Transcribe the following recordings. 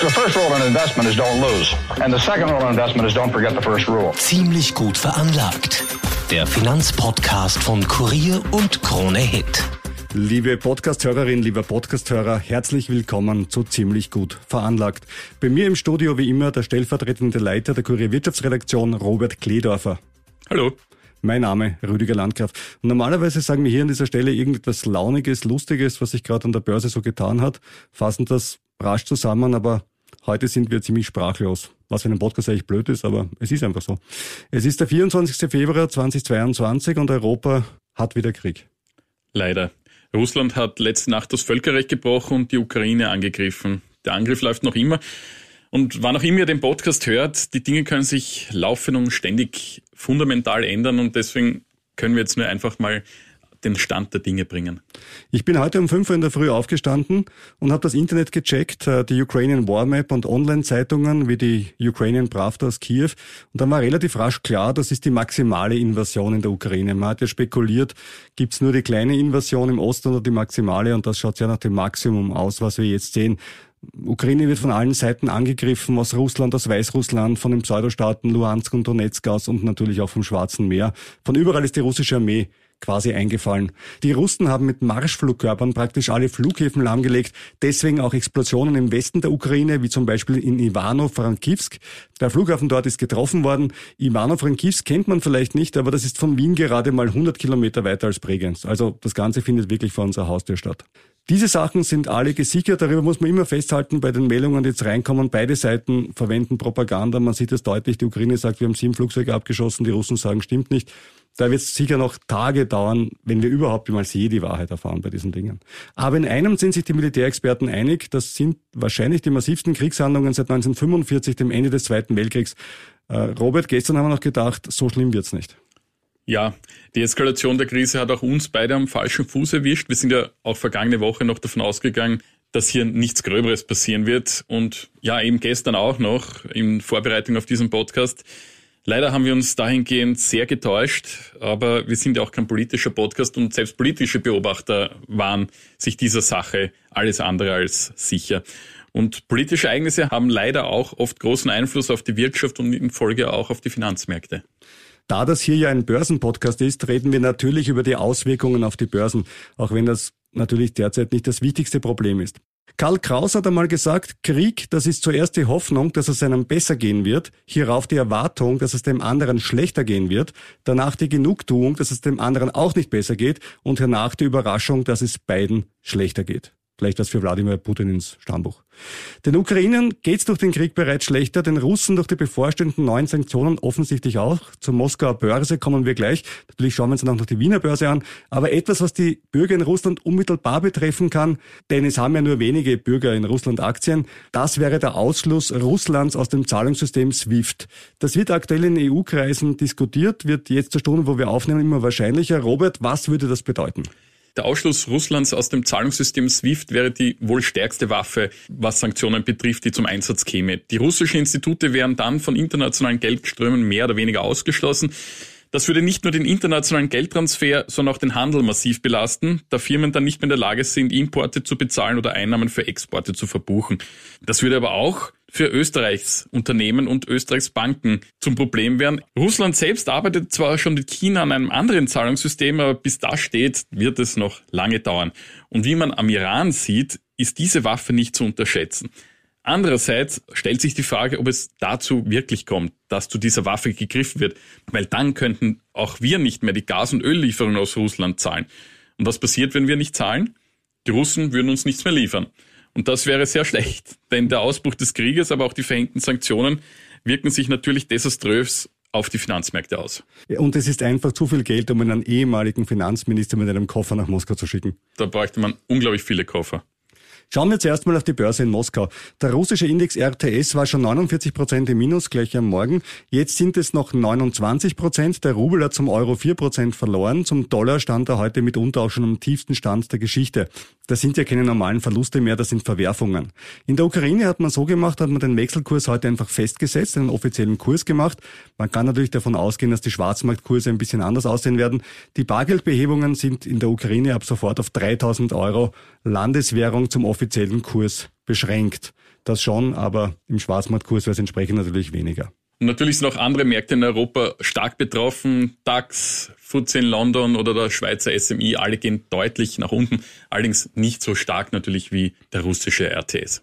The first rule in investment is don't lose. And the second rule in investment is don't forget the first rule. Ziemlich gut veranlagt. Der Finanzpodcast von Kurier und Krone Hit. Liebe Podcasthörerin, lieber Podcasthörer, herzlich willkommen zu Ziemlich gut veranlagt. Bei mir im Studio wie immer der stellvertretende Leiter der Kurier Wirtschaftsredaktion Robert Kledorfer. Hallo. Mein Name Rüdiger Landgraf. Und normalerweise sagen wir hier an dieser Stelle irgendetwas Launiges, Lustiges, was sich gerade an der Börse so getan hat, fassen das rasch zusammen, aber heute sind wir ziemlich sprachlos. Was für einen Podcast eigentlich blöd ist, aber es ist einfach so. Es ist der 24. Februar 2022 und Europa hat wieder Krieg. Leider. Russland hat letzte Nacht das Völkerrecht gebrochen und die Ukraine angegriffen. Der Angriff läuft noch immer. Und wann auch immer ihr den Podcast hört, die Dinge können sich laufend und ständig fundamental ändern und deswegen können wir jetzt nur einfach mal den Stand der Dinge bringen. Ich bin heute um 5 Uhr in der Früh aufgestanden und habe das Internet gecheckt, äh, die Ukrainian War Map und Online-Zeitungen wie die Ukrainian Pravda aus Kiew. Und dann war relativ rasch klar, das ist die maximale Invasion in der Ukraine. Man hat ja spekuliert, gibt's nur die kleine Invasion im Osten oder die maximale und das schaut sehr nach dem Maximum aus, was wir jetzt sehen. Ukraine wird von allen Seiten angegriffen, aus Russland, aus Weißrussland, von den Pseudostaaten Luhansk und Donetsk aus und natürlich auch vom Schwarzen Meer. Von überall ist die russische Armee quasi eingefallen. Die Russen haben mit Marschflugkörpern praktisch alle Flughäfen lahmgelegt, deswegen auch Explosionen im Westen der Ukraine, wie zum Beispiel in Ivano-Frankivsk. Der Flughafen dort ist getroffen worden. Ivano-Frankivsk kennt man vielleicht nicht, aber das ist von Wien gerade mal 100 Kilometer weiter als Bregenz. Also das Ganze findet wirklich vor unserer Haustür statt. Diese Sachen sind alle gesichert. Darüber muss man immer festhalten bei den Meldungen, die jetzt reinkommen. Beide Seiten verwenden Propaganda. Man sieht es deutlich. Die Ukraine sagt, wir haben sieben Flugzeuge abgeschossen. Die Russen sagen, stimmt nicht. Da wird es sicher noch Tage dauern, wenn wir überhaupt mal je die Wahrheit erfahren bei diesen Dingen. Aber in einem sind sich die Militärexperten einig. Das sind wahrscheinlich die massivsten Kriegshandlungen seit 1945, dem Ende des Zweiten Weltkriegs. Äh, Robert, gestern haben wir noch gedacht, so schlimm wird's nicht. Ja, die Eskalation der Krise hat auch uns beide am falschen Fuß erwischt. Wir sind ja auch vergangene Woche noch davon ausgegangen, dass hier nichts Gröberes passieren wird. Und ja, eben gestern auch noch in Vorbereitung auf diesen Podcast. Leider haben wir uns dahingehend sehr getäuscht, aber wir sind ja auch kein politischer Podcast und selbst politische Beobachter waren sich dieser Sache alles andere als sicher. Und politische Ereignisse haben leider auch oft großen Einfluss auf die Wirtschaft und in Folge auch auf die Finanzmärkte. Da das hier ja ein Börsenpodcast ist, reden wir natürlich über die Auswirkungen auf die Börsen, auch wenn das natürlich derzeit nicht das wichtigste Problem ist. Karl Kraus hat einmal gesagt, Krieg, das ist zuerst die Hoffnung, dass es einem besser gehen wird, hierauf die Erwartung, dass es dem anderen schlechter gehen wird, danach die Genugtuung, dass es dem anderen auch nicht besser geht und hernach die Überraschung, dass es beiden schlechter geht. Vielleicht was für Wladimir Putin ins Stammbuch. Den Ukrainern geht's durch den Krieg bereits schlechter, den Russen durch die bevorstehenden neuen Sanktionen offensichtlich auch. Zur Moskauer Börse kommen wir gleich. Natürlich schauen wir uns dann auch noch die Wiener Börse an. Aber etwas, was die Bürger in Russland unmittelbar betreffen kann, denn es haben ja nur wenige Bürger in Russland Aktien, das wäre der Ausschluss Russlands aus dem Zahlungssystem SWIFT. Das wird aktuell in EU-Kreisen diskutiert, wird jetzt zur Stunde, wo wir aufnehmen, immer wahrscheinlicher. Robert, was würde das bedeuten? Der Ausschluss Russlands aus dem Zahlungssystem SWIFT wäre die wohl stärkste Waffe, was Sanktionen betrifft, die zum Einsatz käme. Die russischen Institute wären dann von internationalen Geldströmen mehr oder weniger ausgeschlossen. Das würde nicht nur den internationalen Geldtransfer, sondern auch den Handel massiv belasten, da Firmen dann nicht mehr in der Lage sind, Importe zu bezahlen oder Einnahmen für Exporte zu verbuchen. Das würde aber auch für Österreichs Unternehmen und Österreichs Banken zum Problem werden. Russland selbst arbeitet zwar schon mit China an einem anderen Zahlungssystem, aber bis das steht, wird es noch lange dauern. Und wie man am Iran sieht, ist diese Waffe nicht zu unterschätzen. Andererseits stellt sich die Frage, ob es dazu wirklich kommt, dass zu dieser Waffe gegriffen wird, weil dann könnten auch wir nicht mehr die Gas- und Öllieferungen aus Russland zahlen. Und was passiert, wenn wir nicht zahlen? Die Russen würden uns nichts mehr liefern. Und das wäre sehr schlecht, denn der Ausbruch des Krieges, aber auch die verhängten Sanktionen wirken sich natürlich desaströs auf die Finanzmärkte aus. Und es ist einfach zu viel Geld, um einen ehemaligen Finanzminister mit einem Koffer nach Moskau zu schicken. Da bräuchte man unglaublich viele Koffer. Schauen wir zuerst mal auf die Börse in Moskau. Der russische Index RTS war schon 49 Prozent im Minus gleich am Morgen. Jetzt sind es noch 29 Prozent. Der Rubel hat zum Euro 4 Prozent verloren. Zum Dollar stand er heute mitunter auch schon am tiefsten Stand der Geschichte. Das sind ja keine normalen Verluste mehr, das sind Verwerfungen. In der Ukraine hat man so gemacht, hat man den Wechselkurs heute einfach festgesetzt, einen offiziellen Kurs gemacht. Man kann natürlich davon ausgehen, dass die Schwarzmarktkurse ein bisschen anders aussehen werden. Die Bargeldbehebungen sind in der Ukraine ab sofort auf 3000 Euro Landeswährung zum offiziellen Kurs beschränkt. Das schon, aber im Schwarzmarktkurs wäre es entsprechend natürlich weniger. Natürlich sind auch andere Märkte in Europa stark betroffen. DAX, FTSE in London oder der Schweizer SMI, alle gehen deutlich nach unten, allerdings nicht so stark natürlich wie der russische RTS.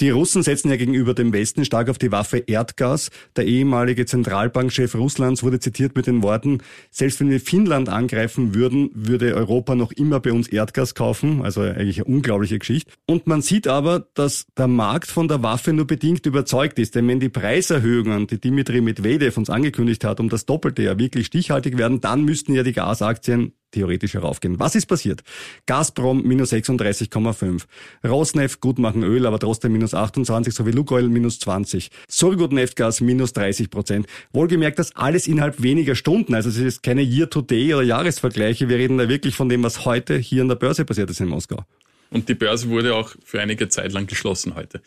Die Russen setzen ja gegenüber dem Westen stark auf die Waffe Erdgas. Der ehemalige Zentralbankchef Russlands wurde zitiert mit den Worten, selbst wenn wir Finnland angreifen würden, würde Europa noch immer bei uns Erdgas kaufen. Also eigentlich eine unglaubliche Geschichte. Und man sieht aber, dass der Markt von der Waffe nur bedingt überzeugt ist. Denn wenn die Preiserhöhungen, die Dimitri Medvedev uns angekündigt hat, um das Doppelte ja wirklich stichhaltig werden, dann müssten ja die Gasaktien theoretisch heraufgehen. Was ist passiert? Gazprom minus 36,5. Rosneft gut machen Öl, aber trotzdem minus 28, sowie Lukoil minus 20. Surgut Neftgas minus 30 Prozent. Wohlgemerkt, das alles innerhalb weniger Stunden. Also es ist keine Year-to-Day oder Jahresvergleiche. Wir reden da wirklich von dem, was heute hier an der Börse passiert ist in Moskau. Und die Börse wurde auch für einige Zeit lang geschlossen heute.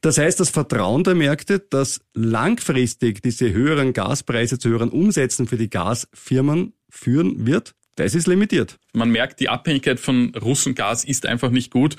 Das heißt, das Vertrauen der Märkte, dass langfristig diese höheren Gaspreise zu höheren Umsätzen für die Gasfirmen führen wird, das ist limitiert. Man merkt, die Abhängigkeit von Russengas ist einfach nicht gut.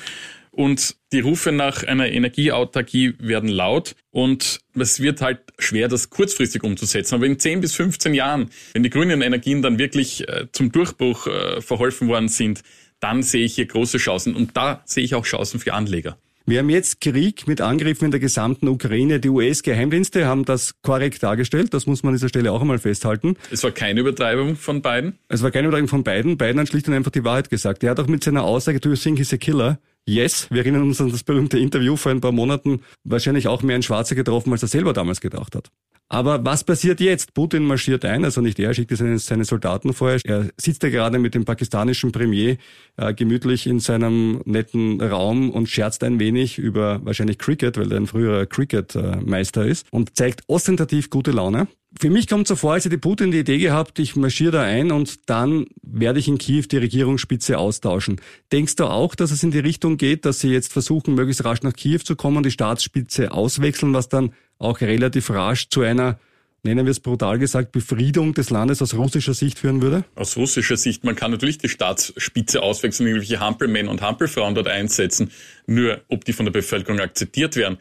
Und die Rufe nach einer Energieautarkie werden laut und es wird halt schwer, das kurzfristig umzusetzen. Aber in 10 bis 15 Jahren, wenn die grünen Energien dann wirklich äh, zum Durchbruch äh, verholfen worden sind, dann sehe ich hier große Chancen und da sehe ich auch Chancen für Anleger. Wir haben jetzt Krieg mit Angriffen in der gesamten Ukraine. Die US-Geheimdienste haben das korrekt dargestellt. Das muss man an dieser Stelle auch einmal festhalten. Es war keine Übertreibung von beiden? Es war keine Übertreibung von beiden. Beiden hat schlicht und einfach die Wahrheit gesagt. Er hat auch mit seiner Aussage, do you think he's a killer? Yes, wir erinnern uns an das berühmte Interview vor ein paar Monaten, wahrscheinlich auch mehr ein Schwarzer getroffen, als er selber damals gedacht hat. Aber was passiert jetzt? Putin marschiert ein, also nicht er, schickt seine, seine Soldaten vorher. Er sitzt ja gerade mit dem pakistanischen Premier äh, gemütlich in seinem netten Raum und scherzt ein wenig über wahrscheinlich Cricket, weil er ein früherer Cricket-Meister ist und zeigt ostentativ gute Laune. Für mich kommt so vor, als hätte Putin die Idee gehabt, ich marschiere da ein und dann werde ich in Kiew die Regierungsspitze austauschen. Denkst du auch, dass es in die Richtung geht, dass sie jetzt versuchen, möglichst rasch nach Kiew zu kommen, die Staatsspitze auswechseln, was dann auch relativ rasch zu einer nennen wir es brutal gesagt, Befriedung des Landes aus russischer Sicht führen würde? Aus russischer Sicht, man kann natürlich die Staatsspitze auswechseln, irgendwelche Hampelmänner und Hampelfrauen dort einsetzen. Nur, ob die von der Bevölkerung akzeptiert werden,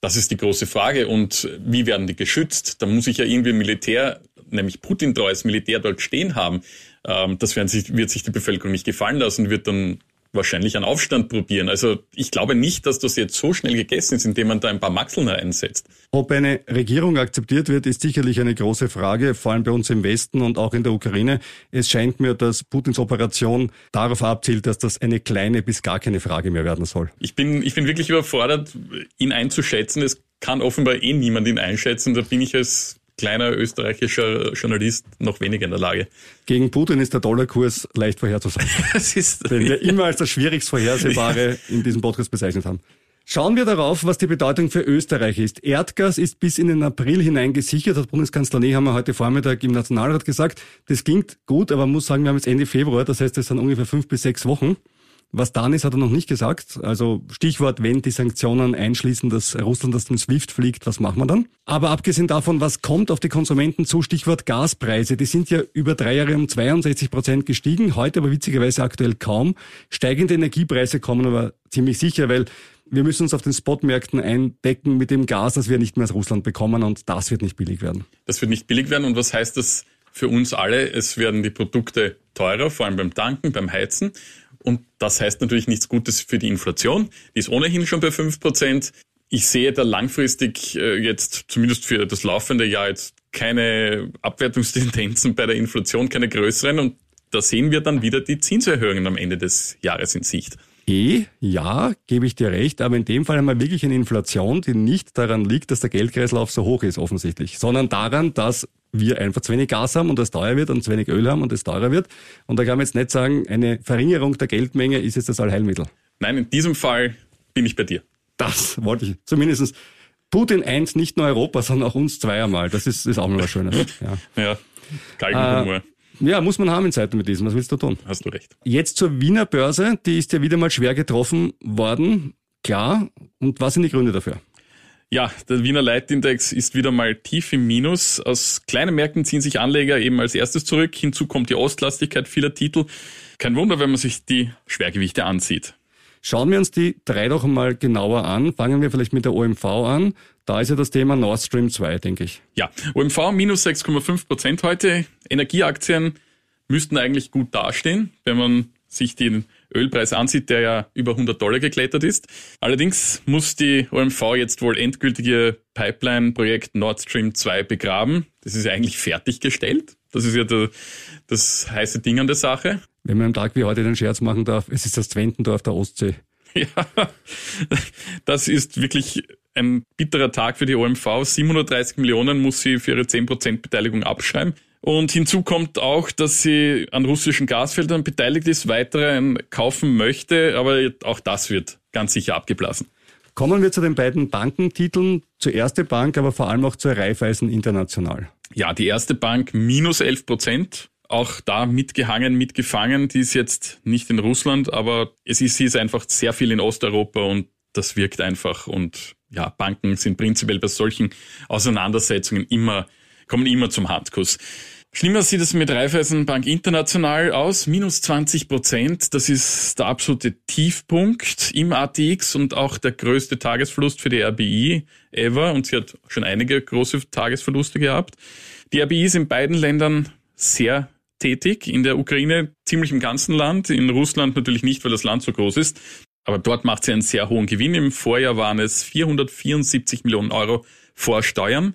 das ist die große Frage. Und wie werden die geschützt? Da muss ich ja irgendwie Militär, nämlich Putin-treues Militär dort stehen haben. Ähm, das wird sich die Bevölkerung nicht gefallen lassen, wird dann wahrscheinlich einen Aufstand probieren. Also ich glaube nicht, dass das jetzt so schnell gegessen ist, indem man da ein paar Maxeln einsetzt. Ob eine Regierung akzeptiert wird, ist sicherlich eine große Frage, vor allem bei uns im Westen und auch in der Ukraine. Es scheint mir, dass Putins Operation darauf abzielt, dass das eine kleine bis gar keine Frage mehr werden soll. Ich bin, ich bin wirklich überfordert, ihn einzuschätzen. Es kann offenbar eh niemand ihn einschätzen. Da bin ich als kleiner österreichischer Journalist noch weniger in der Lage. Gegen Putin ist der Dollarkurs leicht vorherzusagen. das ist den wir immer als das schwierigst Vorhersehbare ja. in diesem Podcast bezeichnet haben. Schauen wir darauf, was die Bedeutung für Österreich ist. Erdgas ist bis in den April hinein gesichert, hat Bundeskanzler Nehammer heute Vormittag im Nationalrat gesagt. Das klingt gut, aber man muss sagen, wir haben jetzt Ende Februar, das heißt, es sind ungefähr fünf bis sechs Wochen. Was dann ist, hat er noch nicht gesagt. Also Stichwort, wenn die Sanktionen einschließen, dass Russland aus dem SWIFT fliegt, was machen wir dann? Aber abgesehen davon, was kommt auf die Konsumenten zu? Stichwort Gaspreise. Die sind ja über drei Jahre um 62 Prozent gestiegen, heute aber witzigerweise aktuell kaum. Steigende Energiepreise kommen aber ziemlich sicher, weil wir müssen uns auf den Spotmärkten eindecken mit dem Gas, das wir nicht mehr aus Russland bekommen und das wird nicht billig werden. Das wird nicht billig werden und was heißt das für uns alle? Es werden die Produkte teurer, vor allem beim Tanken, beim Heizen. Und das heißt natürlich nichts Gutes für die Inflation. Die ist ohnehin schon bei fünf Prozent. Ich sehe da langfristig äh, jetzt, zumindest für das laufende Jahr, jetzt keine Abwertungstendenzen bei der Inflation, keine größeren. Und da sehen wir dann wieder die Zinserhöhungen am Ende des Jahres in Sicht. Eh, ja, gebe ich dir recht, aber in dem Fall haben wir wirklich eine Inflation, die nicht daran liegt, dass der Geldkreislauf so hoch ist, offensichtlich, sondern daran, dass wir einfach zu wenig Gas haben und es teuer wird und zu wenig Öl haben und es teurer wird. Und da kann man jetzt nicht sagen, eine Verringerung der Geldmenge ist jetzt das Allheilmittel. Nein, in diesem Fall bin ich bei dir. Das wollte ich zumindestens. Putin eint nicht nur Europa, sondern auch uns zweimal. Das ist, ist auch mal was Schönes. Ja, ja Galgenhumor. Äh, ja, muss man haben in Zeiten mit diesem. Was willst du tun? Hast du recht. Jetzt zur Wiener Börse. Die ist ja wieder mal schwer getroffen worden. Klar. Und was sind die Gründe dafür? Ja, der Wiener Leitindex ist wieder mal tief im Minus. Aus kleinen Märkten ziehen sich Anleger eben als erstes zurück. Hinzu kommt die Ostlastigkeit vieler Titel. Kein Wunder, wenn man sich die Schwergewichte ansieht. Schauen wir uns die drei doch mal genauer an. Fangen wir vielleicht mit der OMV an. Da ist ja das Thema Nord Stream 2, denke ich. Ja, OMV minus 6,5 Prozent heute. Energieaktien müssten eigentlich gut dastehen, wenn man sich den Ölpreis ansieht, der ja über 100 Dollar geklettert ist. Allerdings muss die OMV jetzt wohl endgültige Pipeline-Projekt Nord Stream 2 begraben. Das ist ja eigentlich fertiggestellt. Das ist ja der, das heiße Ding an der Sache. Wenn man am Tag wie heute den Scherz machen darf, es ist das Zwentendorf der Ostsee. Ja, das ist wirklich ein bitterer Tag für die OMV. 730 Millionen muss sie für ihre 10% Beteiligung abschreiben. Und hinzu kommt auch, dass sie an russischen Gasfeldern beteiligt ist, weitere kaufen möchte, aber auch das wird ganz sicher abgeblasen. Kommen wir zu den beiden Bankentiteln. Zur erste Bank, aber vor allem auch zur Raiffeisen International. Ja, die erste Bank minus 11 Prozent auch da mitgehangen, mitgefangen. Die ist jetzt nicht in Russland, aber es ist, sie ist einfach sehr viel in Osteuropa und das wirkt einfach. Und ja, Banken sind prinzipiell bei solchen Auseinandersetzungen immer, kommen immer zum Handkuss. Schlimmer sieht es mit Raiffeisenbank International aus, minus 20 Prozent. Das ist der absolute Tiefpunkt im ATX und auch der größte Tagesverlust für die RBI ever. Und sie hat schon einige große Tagesverluste gehabt. Die RBI ist in beiden Ländern sehr tätig, in der Ukraine ziemlich im ganzen Land, in Russland natürlich nicht, weil das Land so groß ist. Aber dort macht sie einen sehr hohen Gewinn. Im Vorjahr waren es 474 Millionen Euro vor Steuern.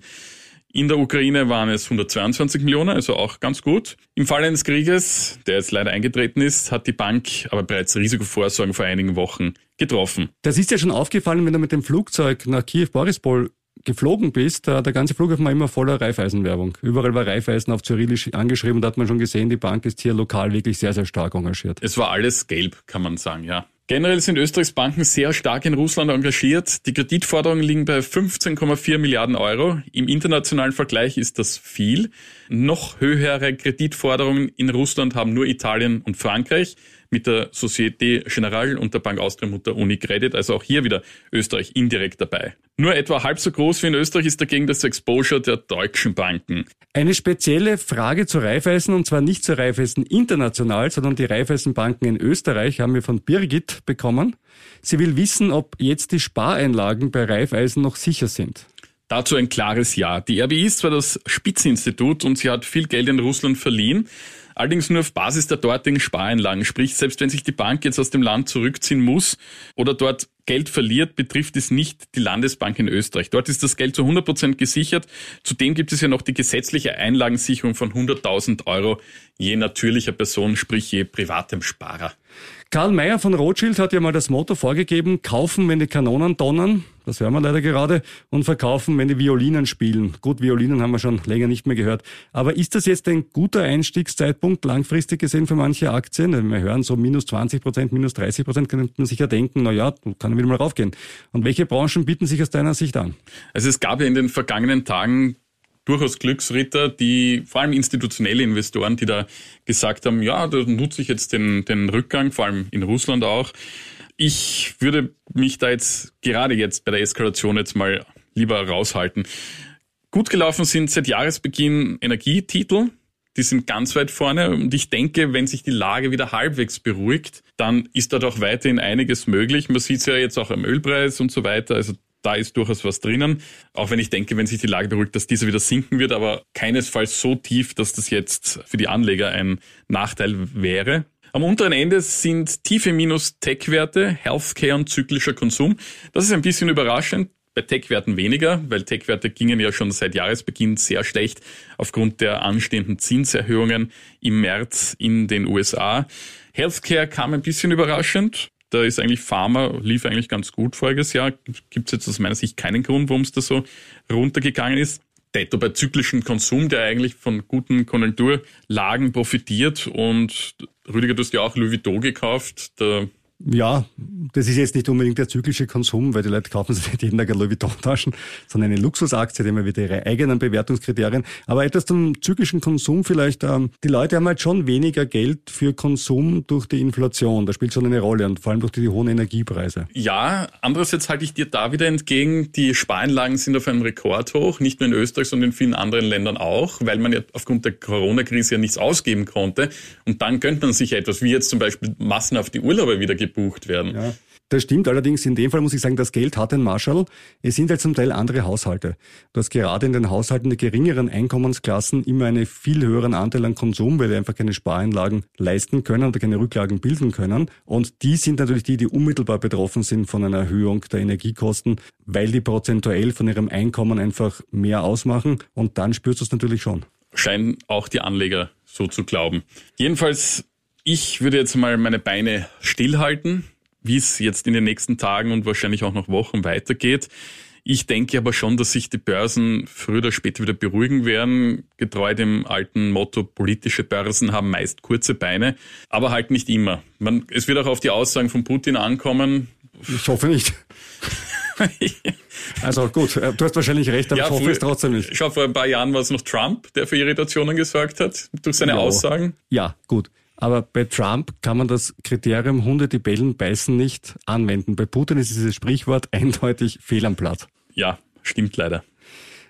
In der Ukraine waren es 122 Millionen, also auch ganz gut. Im Fall eines Krieges, der jetzt leider eingetreten ist, hat die Bank aber bereits Risikovorsorgen vor einigen Wochen getroffen. Das ist ja schon aufgefallen, wenn du mit dem Flugzeug nach Kiew-Borispol geflogen bist, der ganze Flughafen war immer voller Reifeisenwerbung. Überall war Reifeisen auf Cyrillisch angeschrieben und da hat man schon gesehen, die Bank ist hier lokal wirklich sehr, sehr stark engagiert. Es war alles gelb, kann man sagen, ja. Generell sind Österreichs Banken sehr stark in Russland engagiert. Die Kreditforderungen liegen bei 15,4 Milliarden Euro. Im internationalen Vergleich ist das viel. Noch höhere Kreditforderungen in Russland haben nur Italien und Frankreich mit der Societe Generale und der Bank Austria Mutter Unicredit, also auch hier wieder Österreich indirekt dabei. Nur etwa halb so groß wie in Österreich ist dagegen das Exposure der deutschen Banken. Eine spezielle Frage zu Raiffeisen und zwar nicht zu Raiffeisen international, sondern die Raiffeisenbanken in Österreich haben wir von Birgit bekommen. Sie will wissen, ob jetzt die Spareinlagen bei Raiffeisen noch sicher sind. Dazu ein klares Ja. Die RBI ist zwar das Spitzeninstitut und sie hat viel Geld in Russland verliehen, allerdings nur auf Basis der dortigen Spareinlagen. Sprich, selbst wenn sich die Bank jetzt aus dem Land zurückziehen muss oder dort Geld verliert, betrifft es nicht die Landesbank in Österreich. Dort ist das Geld zu 100 Prozent gesichert. Zudem gibt es ja noch die gesetzliche Einlagensicherung von 100.000 Euro je natürlicher Person, sprich je privatem Sparer. Karl Mayer von Rothschild hat ja mal das Motto vorgegeben, kaufen, wenn die Kanonen donnern, das hören wir leider gerade, und verkaufen, wenn die Violinen spielen. Gut, Violinen haben wir schon länger nicht mehr gehört. Aber ist das jetzt ein guter Einstiegszeitpunkt langfristig gesehen für manche Aktien? Wir hören so minus 20 Prozent, minus 30 Prozent, könnte man sich ja denken, na ja, kann wieder mal raufgehen. Und welche Branchen bieten sich aus deiner Sicht an? Also es gab ja in den vergangenen Tagen durchaus Glücksritter, die vor allem institutionelle Investoren, die da gesagt haben, ja, da nutze ich jetzt den, den Rückgang, vor allem in Russland auch. Ich würde mich da jetzt gerade jetzt bei der Eskalation jetzt mal lieber raushalten. Gut gelaufen sind seit Jahresbeginn Energietitel. Die sind ganz weit vorne und ich denke, wenn sich die Lage wieder halbwegs beruhigt, dann ist dort auch weiterhin einiges möglich. Man sieht es ja jetzt auch am Ölpreis und so weiter. Also da ist durchaus was drinnen. Auch wenn ich denke, wenn sich die Lage beruhigt, dass dieser wieder sinken wird, aber keinesfalls so tief, dass das jetzt für die Anleger ein Nachteil wäre. Am unteren Ende sind tiefe Minus Tech-Werte, Healthcare und zyklischer Konsum. Das ist ein bisschen überraschend. Bei Tech-Werten weniger, weil Tech-Werte gingen ja schon seit Jahresbeginn sehr schlecht aufgrund der anstehenden Zinserhöhungen im März in den USA. Healthcare kam ein bisschen überraschend. Da ist eigentlich Pharma, lief eigentlich ganz gut voriges Jahr. Gibt es jetzt aus meiner Sicht keinen Grund, warum es da so runtergegangen ist. Detto bei zyklischen Konsum, der eigentlich von guten Konjunkturlagen profitiert. Und Rüdiger, du hast ja auch Louis Vuitton gekauft. Da Ja, das ist jetzt nicht unbedingt der zyklische Konsum, weil die Leute kaufen sich nicht jeden Tag Louis Vuitton-Taschen, sondern eine Luxusaktie, die haben wieder ihre eigenen Bewertungskriterien. Aber etwas zum zyklischen Konsum vielleicht. Ähm, die Leute haben halt schon weniger Geld für Konsum durch die Inflation. Das spielt schon eine Rolle und vor allem durch die hohen Energiepreise. Ja, andererseits halte ich dir da wieder entgegen, die Spareinlagen sind auf einem Rekordhoch, nicht nur in Österreich, sondern in vielen anderen Ländern auch, weil man ja aufgrund der Corona-Krise ja nichts ausgeben konnte. Und dann gönnt man sich etwas, wie jetzt zum Beispiel massenhaft die Urlauber wieder gebucht werden. Ja. Das stimmt allerdings. In dem Fall muss ich sagen, das Geld hat ein Marschall. Es sind halt zum Teil andere Haushalte. Du hast gerade in den Haushalten der geringeren Einkommensklassen immer einen viel höheren Anteil an Konsum, weil die einfach keine Spareinlagen leisten können oder keine Rücklagen bilden können. Und die sind natürlich die, die unmittelbar betroffen sind von einer Erhöhung der Energiekosten, weil die prozentuell von ihrem Einkommen einfach mehr ausmachen. Und dann spürst du es natürlich schon. Scheinen auch die Anleger so zu glauben. Jedenfalls ich würde jetzt mal meine Beine stillhalten, wie es jetzt in den nächsten Tagen und wahrscheinlich auch noch Wochen weitergeht. Ich denke aber schon, dass sich die Börsen früher oder später wieder beruhigen werden, getreu dem alten Motto, politische Börsen haben meist kurze Beine, aber halt nicht immer. Man, es wird auch auf die Aussagen von Putin ankommen. Ich hoffe nicht. also gut, äh, du hast wahrscheinlich recht, aber ja, ich hoffe es trotzdem nicht. Schau, vor ein paar Jahren war es noch Trump, der für Irritationen gesorgt hat durch seine ja. Aussagen. Ja, gut. Aber bei Trump kann man das Kriterium Hunde, die bellen, beißen nicht anwenden. Bei Putin ist dieses Sprichwort eindeutig fehl am Platz. Ja, stimmt leider.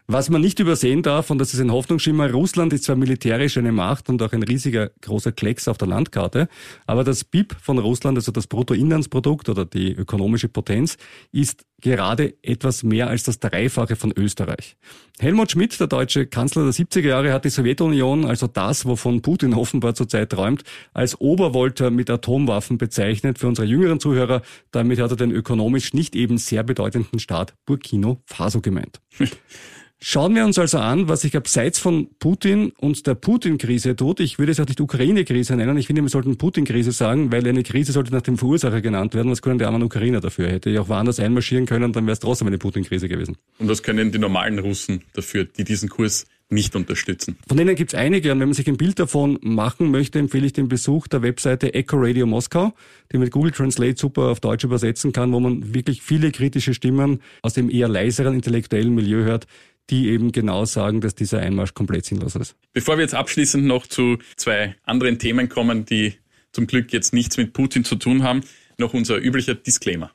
Was man nicht übersehen darf, und das ist ein Hoffnungsschimmer, Russland ist zwar militärisch eine Macht und auch ein riesiger großer Klecks auf der Landkarte, aber das BIP von Russland, also das Bruttoinlandsprodukt oder die ökonomische Potenz, ist gerade etwas mehr als das Dreifache von Österreich. Helmut Schmidt, der deutsche Kanzler der 70er Jahre, hat die Sowjetunion, also das, wovon Putin offenbar zurzeit träumt, als Obervolter mit Atomwaffen bezeichnet. Für unsere jüngeren Zuhörer, damit hat er den ökonomisch nicht eben sehr bedeutenden Staat Burkina Faso gemeint. Schauen wir uns also an, was sich abseits von Putin und der Putin-Krise tut. Ich würde es auch nicht Ukraine-Krise nennen. Ich finde, wir sollten Putin-Krise sagen, weil eine Krise sollte nach dem Verursacher genannt werden. Was können die armen Ukrainer dafür? Hätte ich auch woanders einmarschieren können, dann wäre es trotzdem eine Putin-Krise gewesen. Und was können die normalen Russen dafür, die diesen Kurs nicht unterstützen. Von denen gibt es einige und wenn man sich ein Bild davon machen möchte, empfehle ich den Besuch der Webseite Echo Radio Moskau, die mit Google Translate super auf Deutsch übersetzen kann, wo man wirklich viele kritische Stimmen aus dem eher leiseren intellektuellen Milieu hört, die eben genau sagen, dass dieser Einmarsch komplett sinnlos ist. Bevor wir jetzt abschließend noch zu zwei anderen Themen kommen, die zum Glück jetzt nichts mit Putin zu tun haben, noch unser üblicher Disclaimer.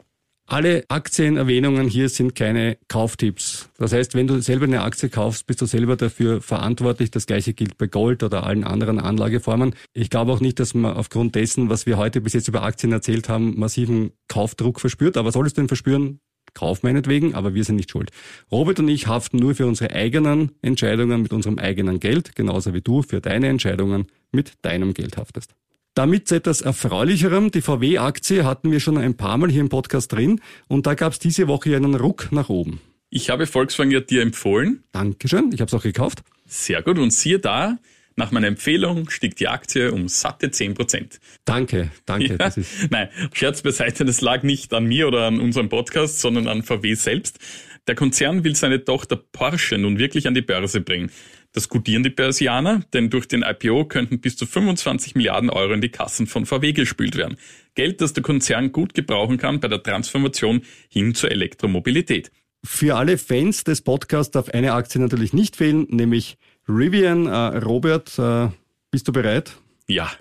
Alle Aktienerwähnungen hier sind keine Kauftipps. Das heißt, wenn du selber eine Aktie kaufst, bist du selber dafür verantwortlich. Das gleiche gilt bei Gold oder allen anderen Anlageformen. Ich glaube auch nicht, dass man aufgrund dessen, was wir heute bis jetzt über Aktien erzählt haben, massiven Kaufdruck verspürt. Aber solltest du den verspüren, Kauf meinetwegen, aber wir sind nicht schuld. Robert und ich haften nur für unsere eigenen Entscheidungen mit unserem eigenen Geld, genauso wie du für deine Entscheidungen mit deinem Geld haftest. Damit zu etwas Erfreulicherem, die VW-Aktie hatten wir schon ein paar Mal hier im Podcast drin und da gab es diese Woche einen Ruck nach oben. Ich habe Volkswagen ja dir empfohlen. Dankeschön, ich habe es auch gekauft. Sehr gut und siehe da, nach meiner Empfehlung stieg die Aktie um satte 10 Prozent. Danke, danke. Ja, nein, Scherz beiseite, das lag nicht an mir oder an unserem Podcast, sondern an VW selbst. Der Konzern will seine Tochter Porsche nun wirklich an die Börse bringen. Das gutieren die Börsianer, denn durch den IPO könnten bis zu 25 Milliarden Euro in die Kassen von VW gespült werden. Geld, das der Konzern gut gebrauchen kann bei der Transformation hin zur Elektromobilität. Für alle Fans des Podcasts darf eine Aktie natürlich nicht fehlen, nämlich Rivian, äh, Robert, äh, bist du bereit? Ja.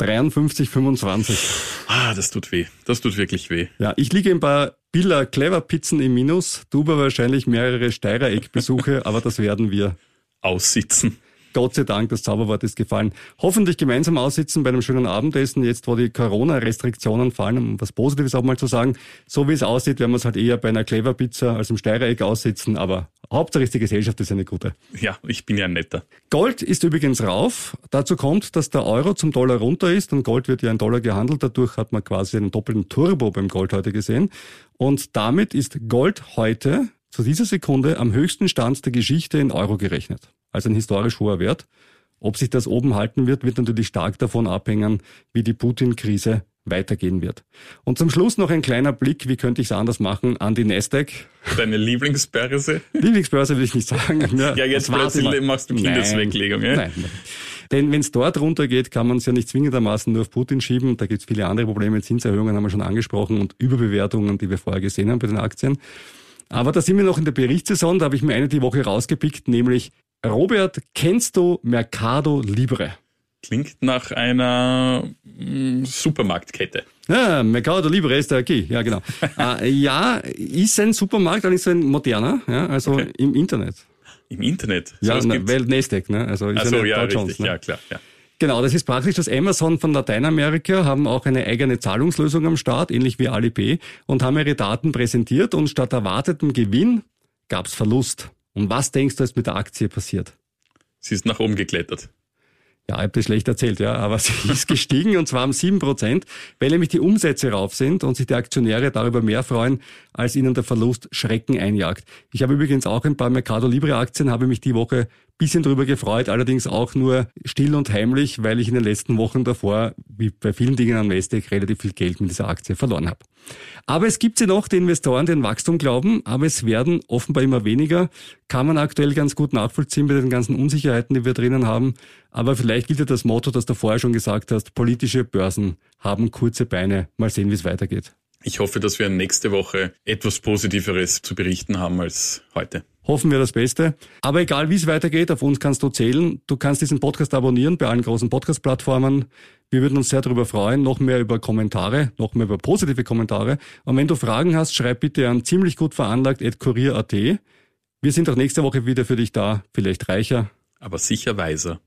53,25. Ah, das tut weh. Das tut wirklich weh. Ja, ich liege ein paar Billa Clever Pizzen im Minus, du aber wahrscheinlich mehrere Steirereck-Besuche, aber das werden wir aussitzen. Gott sei Dank, das Zauberwort ist gefallen. Hoffentlich gemeinsam aussitzen bei einem schönen Abendessen, jetzt wo die Corona-Restriktionen fallen, um was Positives auch mal zu sagen. So wie es aussieht, werden wir es halt eher bei einer Clever Pizza als im Steirereck aussitzen, aber Hauptsache ist die Gesellschaft ist eine gute. Ja, ich bin ja ein netter. Gold ist übrigens rauf. Dazu kommt, dass der Euro zum Dollar runter ist und Gold wird ja in Dollar gehandelt. Dadurch hat man quasi einen doppelten Turbo beim Gold heute gesehen. Und damit ist Gold heute zu dieser Sekunde am höchsten Stand der Geschichte in Euro gerechnet als ein historisch hoher Wert. Ob sich das oben halten wird, wird natürlich stark davon abhängen, wie die Putin-Krise weitergehen wird. Und zum Schluss noch ein kleiner Blick, wie könnte ich es anders machen, an die Nasdaq. Deine Lieblingsbörse? Lieblingsbörse will ich nicht sagen. Ja, ja jetzt plötzlich machst du Kindesweglegung. Ja? Nein, nein. Denn wenn es dort runtergeht, kann man es ja nicht zwingendermaßen nur auf Putin schieben. Da gibt es viele andere Probleme. Zinserhöhungen haben wir schon angesprochen und Überbewertungen, die wir vorher gesehen haben bei den Aktien. Aber da sind wir noch in der Berichtssaison. Da habe ich mir eine die Woche rausgepickt, nämlich Robert, kennst du Mercado Libre? Klingt nach einer mm, Supermarktkette. Ja, Mercado Libre ist der Key, ja genau. äh, ja, ist ein Supermarkt, allerdings ein moderner, ja, also okay. im Internet. Im Internet? So ja, na, weil Nasdaq, ne? Also ist so, ja, richtig, Jones, ne? ja klar. Ja. Genau, das ist praktisch das Amazon von Lateinamerika, haben auch eine eigene Zahlungslösung am Start, ähnlich wie Alipay, und haben ihre Daten präsentiert und statt erwartetem Gewinn gab's Verlust. Und was denkst du, ist mit der Aktie passiert? Sie ist nach oben geklettert. Ja, ich habe das schlecht erzählt, ja, aber sie ist gestiegen und zwar um sieben Prozent, weil nämlich die Umsätze rauf sind und sich die Aktionäre darüber mehr freuen, als ihnen der Verlust Schrecken einjagt. Ich habe übrigens auch ein paar Mercado Libre Aktien, habe mich die Woche bisschen drüber gefreut, allerdings auch nur still und heimlich, weil ich in den letzten Wochen davor, wie bei vielen Dingen am Nasdaq, relativ viel Geld mit dieser Aktie verloren habe. Aber es gibt sie noch, die Investoren, die an Wachstum glauben, aber es werden offenbar immer weniger. Kann man aktuell ganz gut nachvollziehen bei den ganzen Unsicherheiten, die wir drinnen haben. Aber vielleicht gilt ja das Motto, das du vorher schon gesagt hast, politische Börsen haben kurze Beine. Mal sehen, wie es weitergeht. Ich hoffe, dass wir nächste Woche etwas Positiveres zu berichten haben als heute. Hoffen wir das Beste. Aber egal wie es weitergeht, auf uns kannst du zählen. Du kannst diesen Podcast abonnieren bei allen großen Podcast-Plattformen. Wir würden uns sehr darüber freuen, noch mehr über Kommentare, noch mehr über positive Kommentare. Und wenn du Fragen hast, schreib bitte an ziemlich gut veranlagt kurier.at. Wir sind auch nächste Woche wieder für dich da, vielleicht reicher. Aber sicher weiser.